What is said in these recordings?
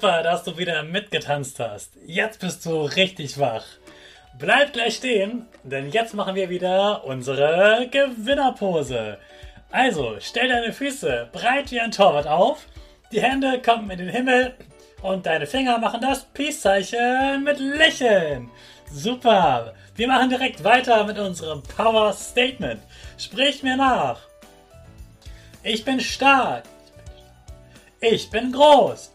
Super, dass du wieder mitgetanzt hast. Jetzt bist du richtig wach. Bleib gleich stehen, denn jetzt machen wir wieder unsere Gewinnerpose. Also, stell deine Füße breit wie ein Torwart auf, die Hände kommen in den Himmel und deine Finger machen das Peace-Zeichen mit Lächeln. Super! Wir machen direkt weiter mit unserem Power Statement. Sprich mir nach. Ich bin stark. Ich bin groß.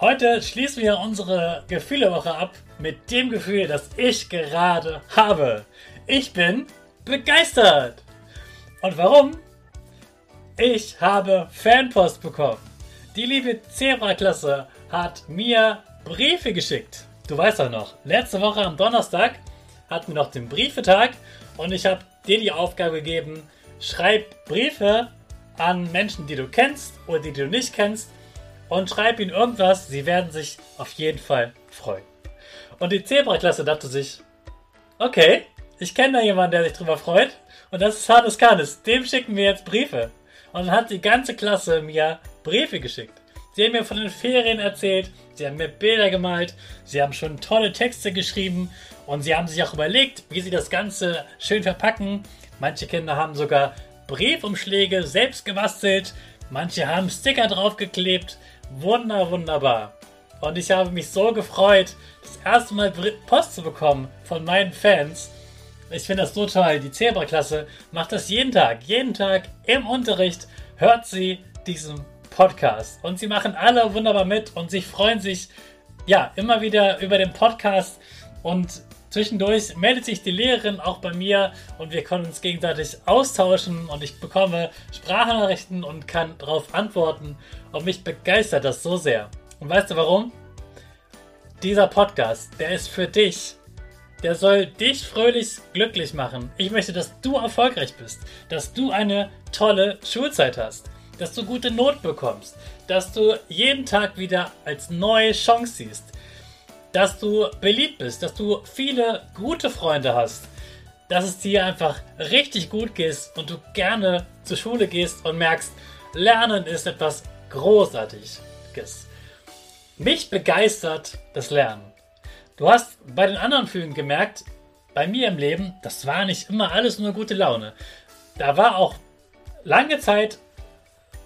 Heute schließen wir unsere Gefühlewoche ab mit dem Gefühl, das ich gerade habe. Ich bin begeistert. Und warum? Ich habe Fanpost bekommen. Die liebe Zebra-Klasse hat mir Briefe geschickt. Du weißt doch noch, letzte Woche am Donnerstag hatten wir noch den Briefetag und ich habe dir die Aufgabe gegeben, schreib Briefe an Menschen, die du kennst oder die du nicht kennst und schreib ihnen irgendwas. Sie werden sich auf jeden Fall freuen. Und die Zebra-Klasse dachte sich, okay, ich kenne da jemanden, der sich drüber freut. Und das ist Hannes Kanes. Dem schicken wir jetzt Briefe. Und dann hat die ganze Klasse mir Briefe geschickt. Sie haben mir von den Ferien erzählt, sie haben mir Bilder gemalt, sie haben schon tolle Texte geschrieben und sie haben sich auch überlegt, wie sie das Ganze schön verpacken. Manche Kinder haben sogar Briefumschläge selbst gebastelt, manche haben Sticker draufgeklebt, Wunder, wunderbar. Und ich habe mich so gefreut, das erste Mal Post zu bekommen von meinen Fans. Ich finde das so toll. Die Zebra-Klasse macht das jeden Tag. Jeden Tag im Unterricht hört sie diesen Podcast. Und sie machen alle wunderbar mit und sie freuen sich ja immer wieder über den Podcast. Und zwischendurch meldet sich die Lehrerin auch bei mir und wir können uns gegenseitig austauschen und ich bekomme Sprachnachrichten und kann darauf antworten. Und mich begeistert das so sehr. Und weißt du warum? Dieser Podcast, der ist für dich. Der soll dich fröhlich glücklich machen. Ich möchte, dass du erfolgreich bist, dass du eine tolle Schulzeit hast, dass du gute Not bekommst, dass du jeden Tag wieder als neue Chance siehst, dass du beliebt bist, dass du viele gute Freunde hast, dass es dir einfach richtig gut geht und du gerne zur Schule gehst und merkst, Lernen ist etwas Großartiges. Mich begeistert das Lernen. Du hast bei den anderen Filmen gemerkt, bei mir im Leben, das war nicht immer alles nur gute Laune. Da war auch lange Zeit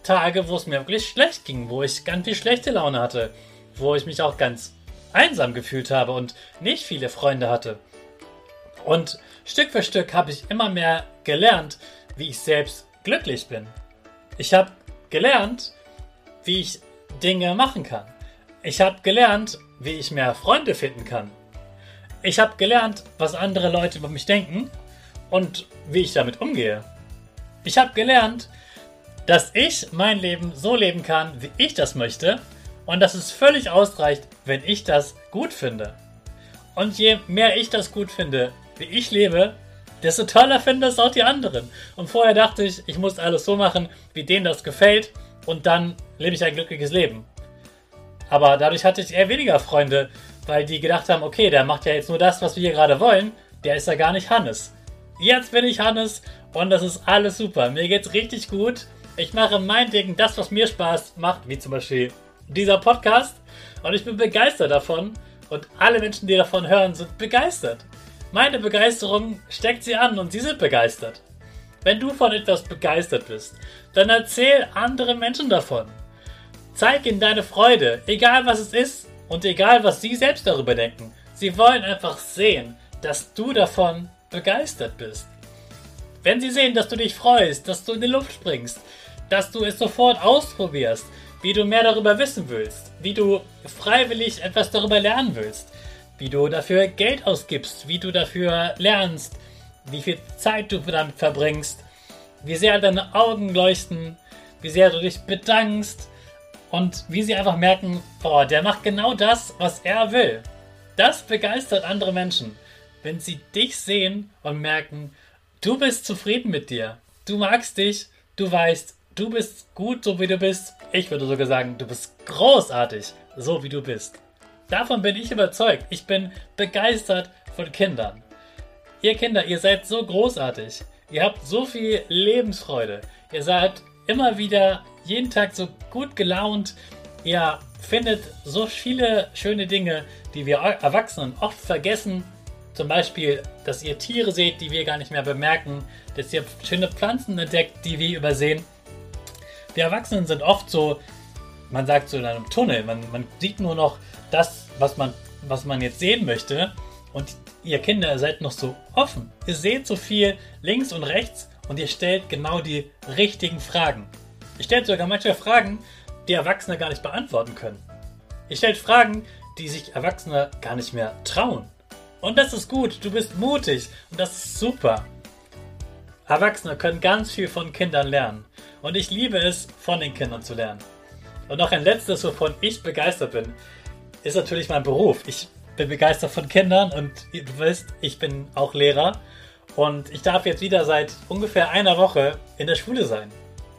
Tage, wo es mir wirklich schlecht ging, wo ich ganz viel schlechte Laune hatte, wo ich mich auch ganz einsam gefühlt habe und nicht viele Freunde hatte. Und Stück für Stück habe ich immer mehr gelernt, wie ich selbst glücklich bin. Ich habe gelernt, wie ich Dinge machen kann. Ich habe gelernt, wie ich mehr Freunde finden kann. Ich habe gelernt, was andere Leute über mich denken und wie ich damit umgehe. Ich habe gelernt, dass ich mein Leben so leben kann, wie ich das möchte und dass es völlig ausreicht, wenn ich das gut finde. Und je mehr ich das gut finde, wie ich lebe, desto toller finden das auch die anderen. Und vorher dachte ich, ich muss alles so machen, wie denen das gefällt und dann lebe ich ein glückliches Leben. Aber dadurch hatte ich eher weniger Freunde, weil die gedacht haben, okay, der macht ja jetzt nur das, was wir hier gerade wollen, der ist ja gar nicht Hannes. Jetzt bin ich Hannes und das ist alles super. Mir geht's richtig gut. Ich mache mein Ding, das, was mir Spaß macht, wie zum Beispiel dieser Podcast. Und ich bin begeistert davon. Und alle Menschen, die davon hören, sind begeistert. Meine Begeisterung steckt sie an und sie sind begeistert. Wenn du von etwas begeistert bist, dann erzähl andere Menschen davon. Zeig ihnen deine Freude, egal was es ist und egal was sie selbst darüber denken. Sie wollen einfach sehen, dass du davon begeistert bist. Wenn sie sehen, dass du dich freust, dass du in die Luft springst, dass du es sofort ausprobierst, wie du mehr darüber wissen willst, wie du freiwillig etwas darüber lernen willst, wie du dafür Geld ausgibst, wie du dafür lernst, wie viel Zeit du damit verbringst, wie sehr deine Augen leuchten, wie sehr du dich bedankst und wie sie einfach merken, boah, der macht genau das, was er will. Das begeistert andere Menschen, wenn sie dich sehen und merken, du bist zufrieden mit dir, du magst dich, du weißt, du bist gut, so wie du bist. Ich würde sogar sagen, du bist großartig, so wie du bist. Davon bin ich überzeugt. Ich bin begeistert von Kindern. Ihr Kinder, ihr seid so großartig. Ihr habt so viel Lebensfreude. Ihr seid immer wieder jeden Tag so gut gelaunt. Ihr findet so viele schöne Dinge, die wir Erwachsenen oft vergessen. Zum Beispiel, dass ihr Tiere seht, die wir gar nicht mehr bemerken, dass ihr schöne Pflanzen entdeckt, die wir übersehen. Wir Erwachsenen sind oft so, man sagt so in einem Tunnel, man, man sieht nur noch das, was man, was man jetzt sehen möchte. Und ihr Kinder seid noch so offen. Ihr seht so viel links und rechts und ihr stellt genau die richtigen Fragen. Ihr stellt sogar manche Fragen, die Erwachsene gar nicht beantworten können. Ihr stellt Fragen, die sich Erwachsene gar nicht mehr trauen. Und das ist gut, du bist mutig und das ist super. Erwachsene können ganz viel von Kindern lernen. Und ich liebe es, von den Kindern zu lernen. Und noch ein letztes, wovon ich begeistert bin, ist natürlich mein Beruf. Ich bin begeistert von Kindern und du weißt, ich bin auch Lehrer. Und ich darf jetzt wieder seit ungefähr einer Woche in der Schule sein.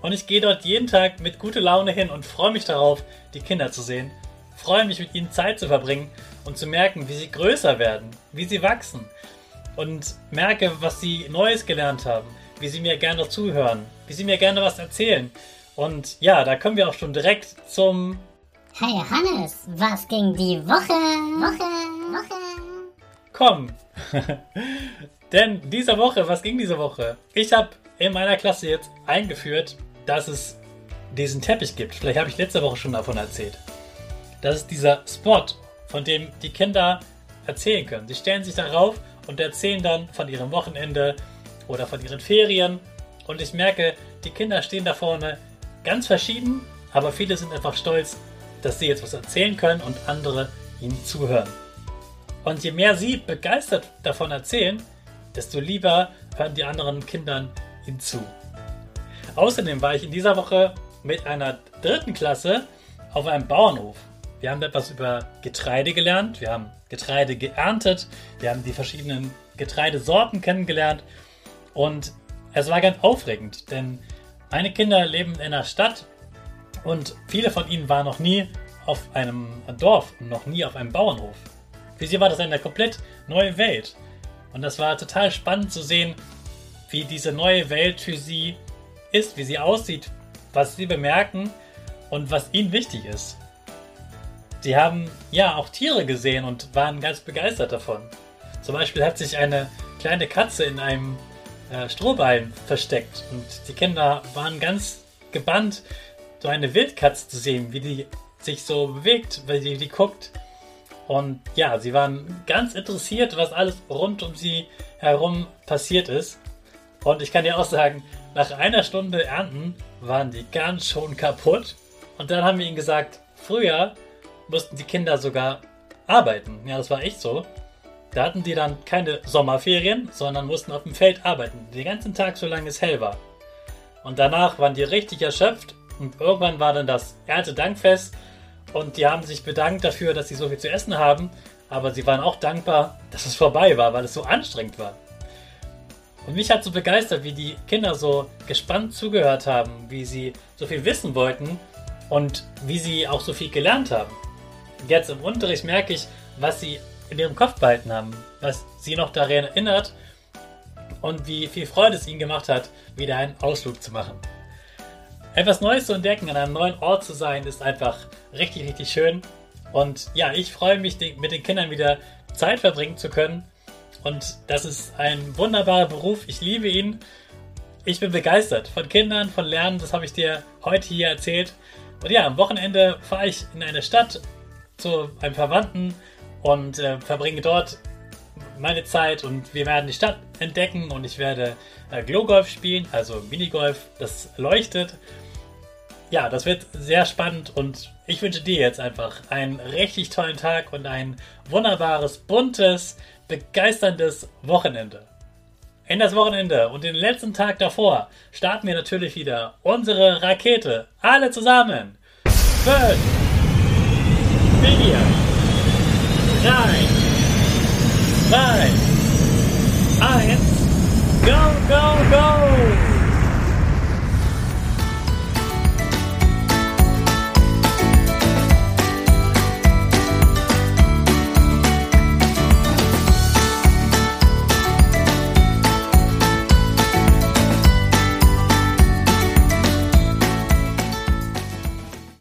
Und ich gehe dort jeden Tag mit guter Laune hin und freue mich darauf, die Kinder zu sehen. Freue mich, mit ihnen Zeit zu verbringen und zu merken, wie sie größer werden, wie sie wachsen. Und merke, was sie Neues gelernt haben, wie sie mir gerne zuhören, wie sie mir gerne was erzählen. Und ja, da kommen wir auch schon direkt zum. Hey Hannes, was ging die Woche? Woche, Woche. Komm! Denn diese Woche, was ging diese Woche? Ich habe in meiner Klasse jetzt eingeführt, dass es diesen Teppich gibt. Vielleicht habe ich letzte Woche schon davon erzählt. Das ist dieser Spot, von dem die Kinder erzählen können. Sie stellen sich darauf und erzählen dann von ihrem Wochenende oder von ihren Ferien. Und ich merke, die Kinder stehen da vorne ganz verschieden, aber viele sind einfach stolz, dass sie jetzt was erzählen können und andere ihnen zuhören. Und je mehr sie begeistert davon erzählen, desto lieber hören die anderen Kindern hinzu. Außerdem war ich in dieser Woche mit einer dritten Klasse auf einem Bauernhof. Wir haben etwas über Getreide gelernt, wir haben Getreide geerntet, wir haben die verschiedenen Getreidesorten kennengelernt und es war ganz aufregend, denn meine Kinder leben in einer Stadt und viele von ihnen waren noch nie auf einem Dorf noch nie auf einem Bauernhof. Für sie war das eine komplett neue Welt. Und das war total spannend zu sehen, wie diese neue Welt für sie ist, wie sie aussieht, was sie bemerken und was ihnen wichtig ist. Sie haben ja auch Tiere gesehen und waren ganz begeistert davon. Zum Beispiel hat sich eine kleine Katze in einem äh, Strohballen versteckt und die Kinder waren ganz gebannt, so eine Wildkatze zu sehen, wie die sich so bewegt, weil sie die guckt. Und ja, sie waren ganz interessiert, was alles rund um sie herum passiert ist. Und ich kann dir auch sagen, nach einer Stunde Ernten waren die ganz schon kaputt. Und dann haben wir ihnen gesagt, früher mussten die Kinder sogar arbeiten. Ja, das war echt so. Da hatten die dann keine Sommerferien, sondern mussten auf dem Feld arbeiten. Den ganzen Tag, solange es hell war. Und danach waren die richtig erschöpft und irgendwann war dann das Erntedankfest und die haben sich bedankt dafür, dass sie so viel zu essen haben, aber sie waren auch dankbar, dass es vorbei war, weil es so anstrengend war. Und mich hat so begeistert, wie die Kinder so gespannt zugehört haben, wie sie so viel wissen wollten und wie sie auch so viel gelernt haben. Jetzt im Unterricht merke ich, was sie in ihrem Kopf behalten haben, was sie noch daran erinnert und wie viel Freude es ihnen gemacht hat, wieder einen Ausflug zu machen. Etwas Neues zu entdecken, an einem neuen Ort zu sein, ist einfach richtig, richtig schön. Und ja, ich freue mich, mit den Kindern wieder Zeit verbringen zu können. Und das ist ein wunderbarer Beruf. Ich liebe ihn. Ich bin begeistert von Kindern, von Lernen. Das habe ich dir heute hier erzählt. Und ja, am Wochenende fahre ich in eine Stadt zu einem Verwandten und äh, verbringe dort meine Zeit und wir werden die Stadt entdecken und ich werde äh, Glowgolf spielen, also Minigolf, das leuchtet. Ja, das wird sehr spannend und ich wünsche dir jetzt einfach einen richtig tollen Tag und ein wunderbares, buntes, begeisterndes Wochenende. In das Wochenende und den letzten Tag davor starten wir natürlich wieder unsere Rakete. Alle zusammen. 5, video. Nine, nine, eight, go, go, go.